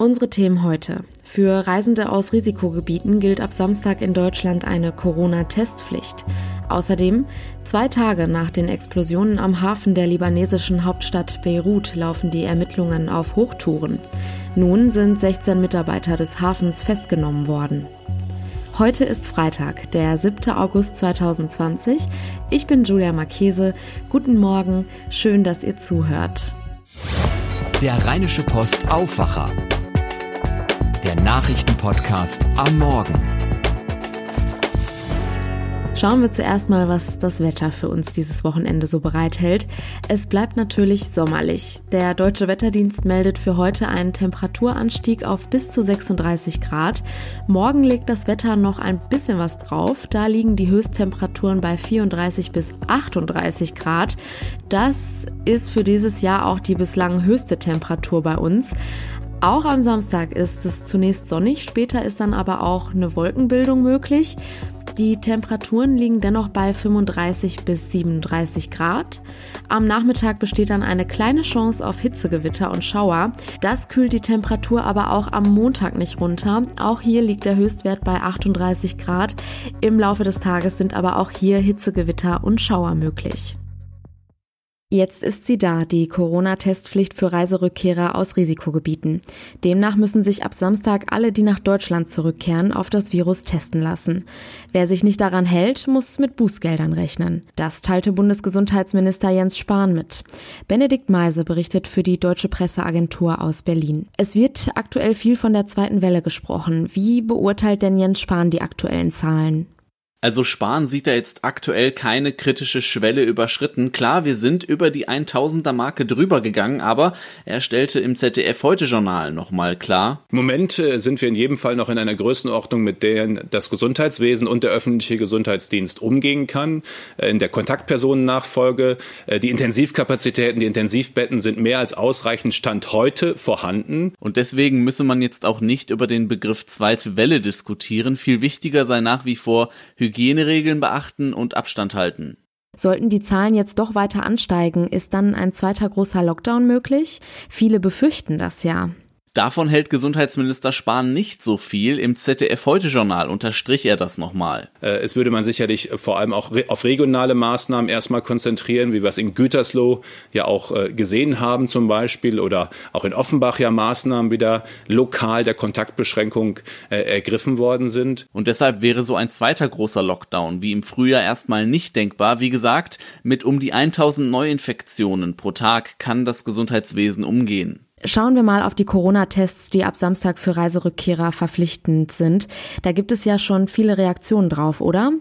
Unsere Themen heute. Für Reisende aus Risikogebieten gilt ab Samstag in Deutschland eine Corona-Testpflicht. Außerdem, zwei Tage nach den Explosionen am Hafen der libanesischen Hauptstadt Beirut laufen die Ermittlungen auf Hochtouren. Nun sind 16 Mitarbeiter des Hafens festgenommen worden. Heute ist Freitag, der 7. August 2020. Ich bin Julia Marchese. Guten Morgen, schön, dass ihr zuhört. Der Rheinische Post Aufwacher der Nachrichtenpodcast am Morgen. Schauen wir zuerst mal, was das Wetter für uns dieses Wochenende so bereithält. Es bleibt natürlich sommerlich. Der Deutsche Wetterdienst meldet für heute einen Temperaturanstieg auf bis zu 36 Grad. Morgen legt das Wetter noch ein bisschen was drauf. Da liegen die Höchsttemperaturen bei 34 bis 38 Grad. Das ist für dieses Jahr auch die bislang höchste Temperatur bei uns. Auch am Samstag ist es zunächst sonnig, später ist dann aber auch eine Wolkenbildung möglich. Die Temperaturen liegen dennoch bei 35 bis 37 Grad. Am Nachmittag besteht dann eine kleine Chance auf Hitzegewitter und Schauer. Das kühlt die Temperatur aber auch am Montag nicht runter. Auch hier liegt der Höchstwert bei 38 Grad. Im Laufe des Tages sind aber auch hier Hitzegewitter und Schauer möglich. Jetzt ist sie da, die Corona-Testpflicht für Reiserückkehrer aus Risikogebieten. Demnach müssen sich ab Samstag alle, die nach Deutschland zurückkehren, auf das Virus testen lassen. Wer sich nicht daran hält, muss mit Bußgeldern rechnen. Das teilte Bundesgesundheitsminister Jens Spahn mit. Benedikt Meise berichtet für die Deutsche Presseagentur aus Berlin. Es wird aktuell viel von der zweiten Welle gesprochen. Wie beurteilt denn Jens Spahn die aktuellen Zahlen? Also Spahn sieht da jetzt aktuell keine kritische Schwelle überschritten. Klar, wir sind über die 1000er Marke drüber gegangen, aber er stellte im ZDF heute Journal nochmal klar. Im Moment äh, sind wir in jedem Fall noch in einer Größenordnung, mit der das Gesundheitswesen und der öffentliche Gesundheitsdienst umgehen kann. Äh, in der Kontaktpersonennachfolge, äh, die Intensivkapazitäten, die Intensivbetten sind mehr als ausreichend Stand heute vorhanden. Und deswegen müsse man jetzt auch nicht über den Begriff zweite Welle diskutieren. Viel wichtiger sei nach wie vor Hygieneregeln beachten und Abstand halten. Sollten die Zahlen jetzt doch weiter ansteigen, ist dann ein zweiter großer Lockdown möglich? Viele befürchten das ja. Davon hält Gesundheitsminister Spahn nicht so viel. Im ZDF-Heute-Journal unterstrich er das nochmal. Äh, es würde man sicherlich vor allem auch auf regionale Maßnahmen erstmal konzentrieren, wie wir es in Gütersloh ja auch äh, gesehen haben zum Beispiel oder auch in Offenbach ja Maßnahmen wieder lokal der Kontaktbeschränkung äh, ergriffen worden sind. Und deshalb wäre so ein zweiter großer Lockdown wie im Frühjahr erstmal nicht denkbar. Wie gesagt, mit um die 1000 Neuinfektionen pro Tag kann das Gesundheitswesen umgehen. Schauen wir mal auf die Corona-Tests, die ab Samstag für Reiserückkehrer verpflichtend sind. Da gibt es ja schon viele Reaktionen drauf, oder?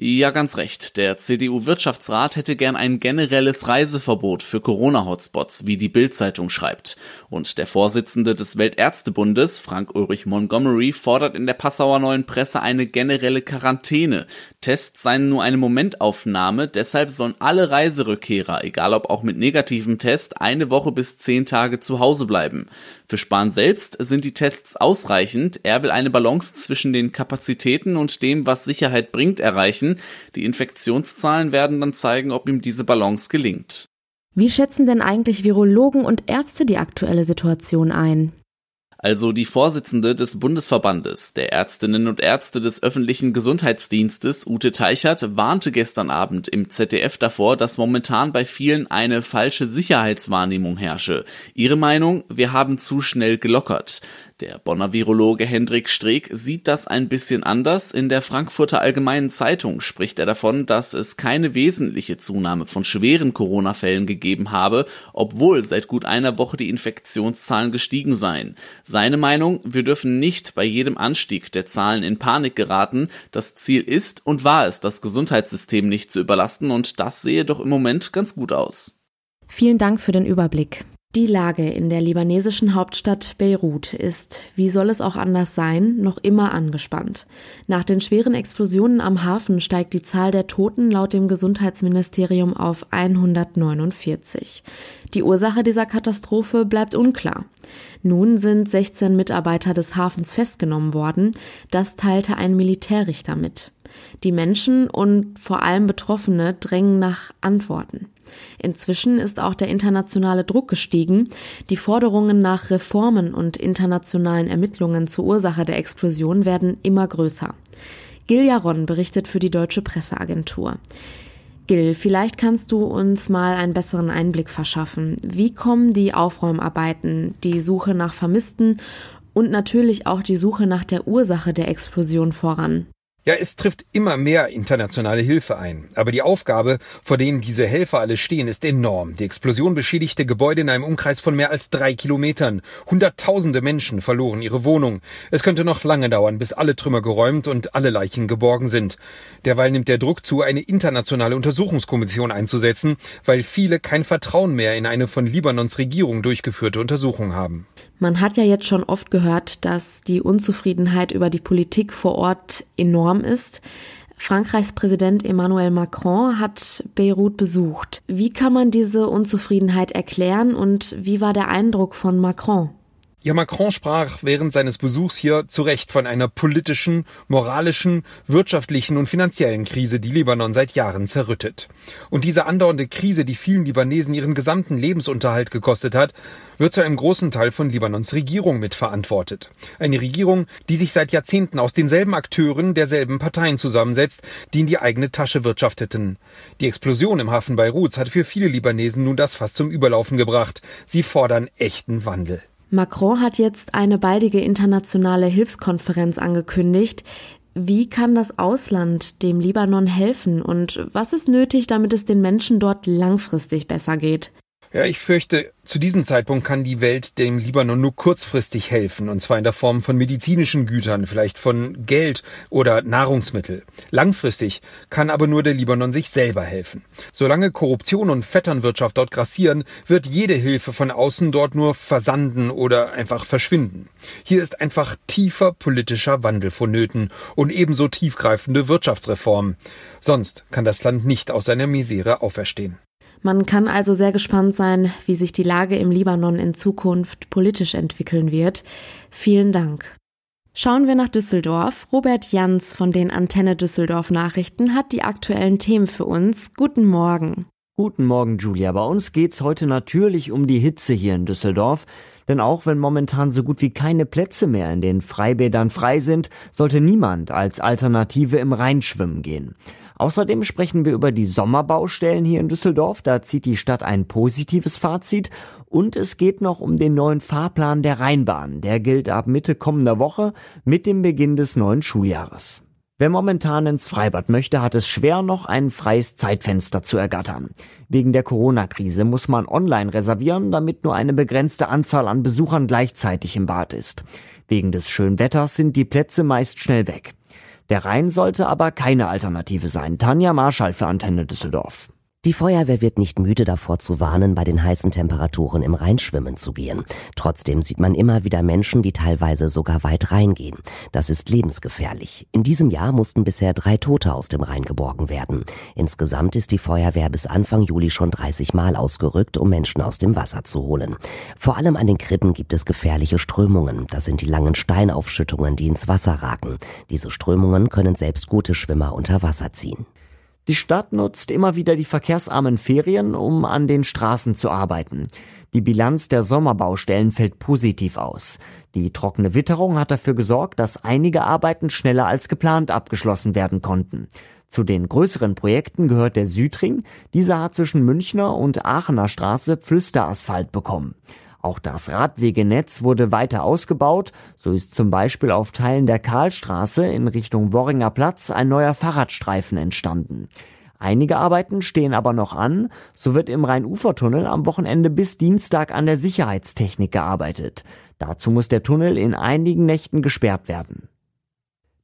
Ja, ganz recht. Der CDU-Wirtschaftsrat hätte gern ein generelles Reiseverbot für Corona-Hotspots, wie die Bild-Zeitung schreibt. Und der Vorsitzende des Weltärztebundes, Frank-Ulrich Montgomery, fordert in der Passauer Neuen Presse eine generelle Quarantäne. Tests seien nur eine Momentaufnahme, deshalb sollen alle Reiserückkehrer, egal ob auch mit negativem Test, eine Woche bis zehn Tage zu Hause bleiben. Für Spahn selbst sind die Tests ausreichend. Er will eine Balance zwischen den Kapazitäten und dem, was Sicherheit bringt, erreichen erreichen. Die Infektionszahlen werden dann zeigen, ob ihm diese Balance gelingt. Wie schätzen denn eigentlich Virologen und Ärzte die aktuelle Situation ein? Also die Vorsitzende des Bundesverbandes der Ärztinnen und Ärzte des öffentlichen Gesundheitsdienstes, Ute Teichert, warnte gestern Abend im ZDF davor, dass momentan bei vielen eine falsche Sicherheitswahrnehmung herrsche. Ihre Meinung, wir haben zu schnell gelockert. Der Bonner Virologe Hendrik Streeck sieht das ein bisschen anders. In der Frankfurter Allgemeinen Zeitung spricht er davon, dass es keine wesentliche Zunahme von schweren Corona-Fällen gegeben habe, obwohl seit gut einer Woche die Infektionszahlen gestiegen seien. Seine Meinung, wir dürfen nicht bei jedem Anstieg der Zahlen in Panik geraten. Das Ziel ist und war es, das Gesundheitssystem nicht zu überlasten und das sehe doch im Moment ganz gut aus. Vielen Dank für den Überblick. Die Lage in der libanesischen Hauptstadt Beirut ist, wie soll es auch anders sein, noch immer angespannt. Nach den schweren Explosionen am Hafen steigt die Zahl der Toten laut dem Gesundheitsministerium auf 149. Die Ursache dieser Katastrophe bleibt unklar. Nun sind 16 Mitarbeiter des Hafens festgenommen worden, das teilte ein Militärrichter mit. Die Menschen und vor allem Betroffene drängen nach Antworten. Inzwischen ist auch der internationale Druck gestiegen. Die Forderungen nach Reformen und internationalen Ermittlungen zur Ursache der Explosion werden immer größer. Gil Jaron berichtet für die Deutsche Presseagentur. Gil, vielleicht kannst du uns mal einen besseren Einblick verschaffen. Wie kommen die Aufräumarbeiten, die Suche nach Vermissten und natürlich auch die Suche nach der Ursache der Explosion voran? Ja, es trifft immer mehr internationale Hilfe ein. Aber die Aufgabe, vor denen diese Helfer alle stehen, ist enorm. Die Explosion beschädigte Gebäude in einem Umkreis von mehr als drei Kilometern. Hunderttausende Menschen verloren ihre Wohnung. Es könnte noch lange dauern, bis alle Trümmer geräumt und alle Leichen geborgen sind. Derweil nimmt der Druck zu, eine internationale Untersuchungskommission einzusetzen, weil viele kein Vertrauen mehr in eine von Libanons Regierung durchgeführte Untersuchung haben. Man hat ja jetzt schon oft gehört, dass die Unzufriedenheit über die Politik vor Ort enorm ist. Frankreichs Präsident Emmanuel Macron hat Beirut besucht. Wie kann man diese Unzufriedenheit erklären und wie war der Eindruck von Macron? Ja, Macron sprach während seines Besuchs hier zu Recht von einer politischen, moralischen, wirtschaftlichen und finanziellen Krise, die Libanon seit Jahren zerrüttet. Und diese andauernde Krise, die vielen Libanesen ihren gesamten Lebensunterhalt gekostet hat, wird zu einem großen Teil von Libanons Regierung mitverantwortet. Eine Regierung, die sich seit Jahrzehnten aus denselben Akteuren derselben Parteien zusammensetzt, die in die eigene Tasche wirtschafteten. Die Explosion im Hafen Beiruts hat für viele Libanesen nun das Fass zum Überlaufen gebracht. Sie fordern echten Wandel. Macron hat jetzt eine baldige internationale Hilfskonferenz angekündigt. Wie kann das Ausland dem Libanon helfen und was ist nötig, damit es den Menschen dort langfristig besser geht? Ja, ich fürchte, zu diesem Zeitpunkt kann die Welt dem Libanon nur kurzfristig helfen, und zwar in der Form von medizinischen Gütern, vielleicht von Geld oder Nahrungsmittel. Langfristig kann aber nur der Libanon sich selber helfen. Solange Korruption und Vetternwirtschaft dort grassieren, wird jede Hilfe von außen dort nur versanden oder einfach verschwinden. Hier ist einfach tiefer politischer Wandel vonnöten und ebenso tiefgreifende Wirtschaftsreformen. Sonst kann das Land nicht aus seiner Misere auferstehen. Man kann also sehr gespannt sein, wie sich die Lage im Libanon in Zukunft politisch entwickeln wird. Vielen Dank. Schauen wir nach Düsseldorf. Robert Jans von den Antenne Düsseldorf Nachrichten hat die aktuellen Themen für uns. Guten Morgen. Guten Morgen, Julia. Bei uns geht's heute natürlich um die Hitze hier in Düsseldorf. Denn auch wenn momentan so gut wie keine Plätze mehr in den Freibädern frei sind, sollte niemand als Alternative im Rhein schwimmen gehen. Außerdem sprechen wir über die Sommerbaustellen hier in Düsseldorf. Da zieht die Stadt ein positives Fazit. Und es geht noch um den neuen Fahrplan der Rheinbahn. Der gilt ab Mitte kommender Woche mit dem Beginn des neuen Schuljahres. Wer momentan ins Freibad möchte, hat es schwer, noch ein freies Zeitfenster zu ergattern. Wegen der Corona-Krise muss man online reservieren, damit nur eine begrenzte Anzahl an Besuchern gleichzeitig im Bad ist. Wegen des schönen Wetters sind die Plätze meist schnell weg. Der Rhein sollte aber keine Alternative sein. Tanja Marschall für Antenne Düsseldorf. Die Feuerwehr wird nicht müde davor zu warnen, bei den heißen Temperaturen im Rhein schwimmen zu gehen. Trotzdem sieht man immer wieder Menschen, die teilweise sogar weit reingehen. Das ist lebensgefährlich. In diesem Jahr mussten bisher drei Tote aus dem Rhein geborgen werden. Insgesamt ist die Feuerwehr bis Anfang Juli schon 30 Mal ausgerückt, um Menschen aus dem Wasser zu holen. Vor allem an den Krippen gibt es gefährliche Strömungen. Das sind die langen Steinaufschüttungen, die ins Wasser ragen. Diese Strömungen können selbst gute Schwimmer unter Wasser ziehen. Die Stadt nutzt immer wieder die verkehrsarmen Ferien, um an den Straßen zu arbeiten. Die Bilanz der Sommerbaustellen fällt positiv aus. Die trockene Witterung hat dafür gesorgt, dass einige Arbeiten schneller als geplant abgeschlossen werden konnten. Zu den größeren Projekten gehört der Südring. Dieser hat zwischen Münchner und Aachener Straße Pflüsterasphalt bekommen. Auch das Radwegenetz wurde weiter ausgebaut. So ist zum Beispiel auf Teilen der Karlstraße in Richtung Worringer Platz ein neuer Fahrradstreifen entstanden. Einige Arbeiten stehen aber noch an. So wird im Rhein-Ufer-Tunnel am Wochenende bis Dienstag an der Sicherheitstechnik gearbeitet. Dazu muss der Tunnel in einigen Nächten gesperrt werden.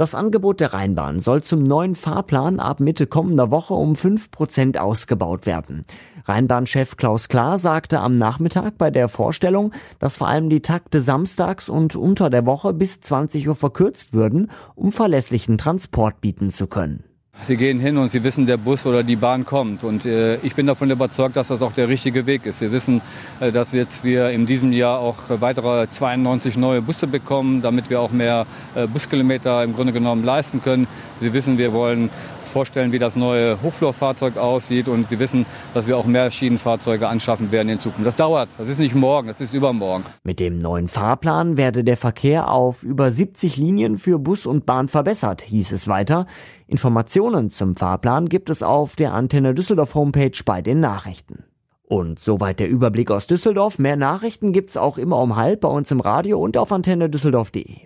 Das Angebot der Rheinbahn soll zum neuen Fahrplan ab Mitte kommender Woche um 5% ausgebaut werden. Rheinbahnchef Klaus Klar sagte am Nachmittag bei der Vorstellung, dass vor allem die Takte samstags und unter der Woche bis 20 Uhr verkürzt würden, um verlässlichen Transport bieten zu können. Sie gehen hin und Sie wissen, der Bus oder die Bahn kommt. Und äh, ich bin davon überzeugt, dass das auch der richtige Weg ist. Wir wissen, äh, dass jetzt wir in diesem Jahr auch weitere 92 neue Busse bekommen, damit wir auch mehr äh, Buskilometer im Grunde genommen leisten können. Sie wissen, wir wollen vorstellen, wie das neue Hochflurfahrzeug aussieht und die wissen, dass wir auch mehr Schienenfahrzeuge anschaffen werden in Zukunft. Das dauert, das ist nicht morgen, das ist übermorgen. Mit dem neuen Fahrplan werde der Verkehr auf über 70 Linien für Bus und Bahn verbessert, hieß es weiter. Informationen zum Fahrplan gibt es auf der Antenne Düsseldorf Homepage bei den Nachrichten. Und soweit der Überblick aus Düsseldorf. Mehr Nachrichten gibt's auch immer um halb bei uns im Radio und auf antenne düsseldorf.de.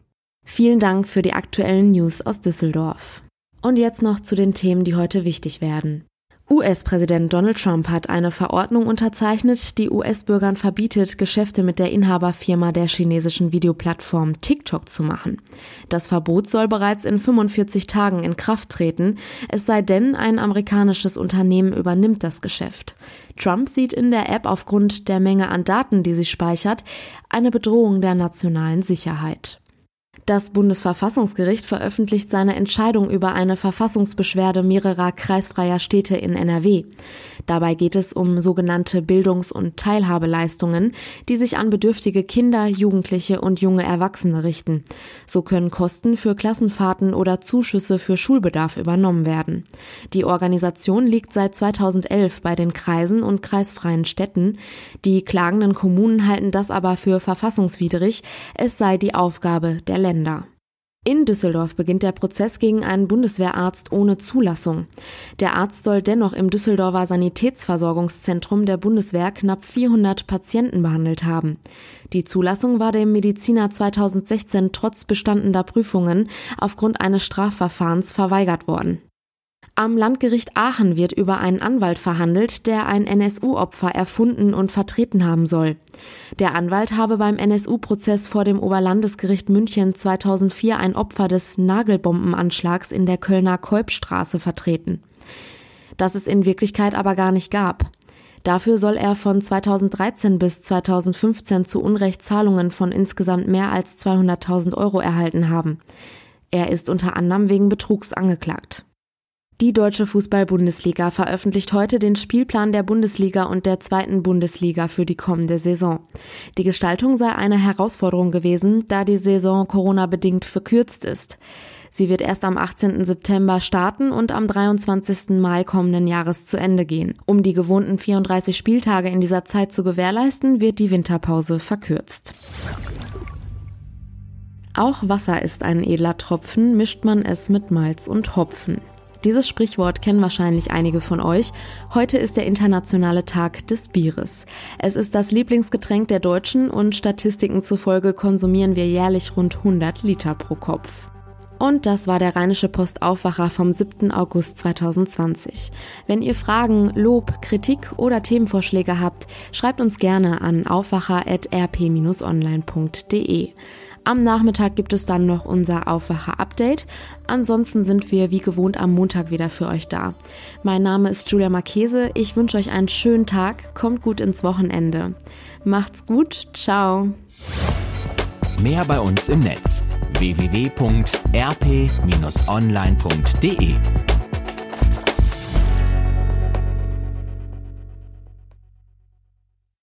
Vielen Dank für die aktuellen News aus Düsseldorf. Und jetzt noch zu den Themen, die heute wichtig werden. US-Präsident Donald Trump hat eine Verordnung unterzeichnet, die US-Bürgern verbietet, Geschäfte mit der Inhaberfirma der chinesischen Videoplattform TikTok zu machen. Das Verbot soll bereits in 45 Tagen in Kraft treten, es sei denn, ein amerikanisches Unternehmen übernimmt das Geschäft. Trump sieht in der App aufgrund der Menge an Daten, die sie speichert, eine Bedrohung der nationalen Sicherheit. Das Bundesverfassungsgericht veröffentlicht seine Entscheidung über eine Verfassungsbeschwerde mehrerer kreisfreier Städte in NRW. Dabei geht es um sogenannte Bildungs- und Teilhabeleistungen, die sich an bedürftige Kinder, Jugendliche und junge Erwachsene richten. So können Kosten für Klassenfahrten oder Zuschüsse für Schulbedarf übernommen werden. Die Organisation liegt seit 2011 bei den Kreisen und kreisfreien Städten. Die klagenden Kommunen halten das aber für verfassungswidrig. Es sei die Aufgabe der Länder. In Düsseldorf beginnt der Prozess gegen einen Bundeswehrarzt ohne Zulassung. Der Arzt soll dennoch im Düsseldorfer Sanitätsversorgungszentrum der Bundeswehr knapp 400 Patienten behandelt haben. Die Zulassung war dem Mediziner 2016 trotz bestandener Prüfungen aufgrund eines Strafverfahrens verweigert worden. Am Landgericht Aachen wird über einen Anwalt verhandelt, der ein NSU-Opfer erfunden und vertreten haben soll. Der Anwalt habe beim NSU-Prozess vor dem Oberlandesgericht München 2004 ein Opfer des Nagelbombenanschlags in der Kölner Kolbstraße vertreten. Das es in Wirklichkeit aber gar nicht gab. Dafür soll er von 2013 bis 2015 zu Unrecht Zahlungen von insgesamt mehr als 200.000 Euro erhalten haben. Er ist unter anderem wegen Betrugs angeklagt. Die Deutsche Fußball-Bundesliga veröffentlicht heute den Spielplan der Bundesliga und der zweiten Bundesliga für die kommende Saison. Die Gestaltung sei eine Herausforderung gewesen, da die Saison Corona-bedingt verkürzt ist. Sie wird erst am 18. September starten und am 23. Mai kommenden Jahres zu Ende gehen. Um die gewohnten 34 Spieltage in dieser Zeit zu gewährleisten, wird die Winterpause verkürzt. Auch Wasser ist ein edler Tropfen, mischt man es mit Malz und Hopfen. Dieses Sprichwort kennen wahrscheinlich einige von euch. Heute ist der internationale Tag des Bieres. Es ist das Lieblingsgetränk der Deutschen und Statistiken zufolge konsumieren wir jährlich rund 100 Liter pro Kopf. Und das war der Rheinische Post Aufwacher vom 7. August 2020. Wenn ihr Fragen, Lob, Kritik oder Themenvorschläge habt, schreibt uns gerne an aufwacher.rp-online.de. Am Nachmittag gibt es dann noch unser Aufwacher-Update. Ansonsten sind wir wie gewohnt am Montag wieder für euch da. Mein Name ist Julia Marchese. Ich wünsche euch einen schönen Tag. Kommt gut ins Wochenende. Macht's gut. Ciao. Mehr bei uns im Netz www.rp-online.de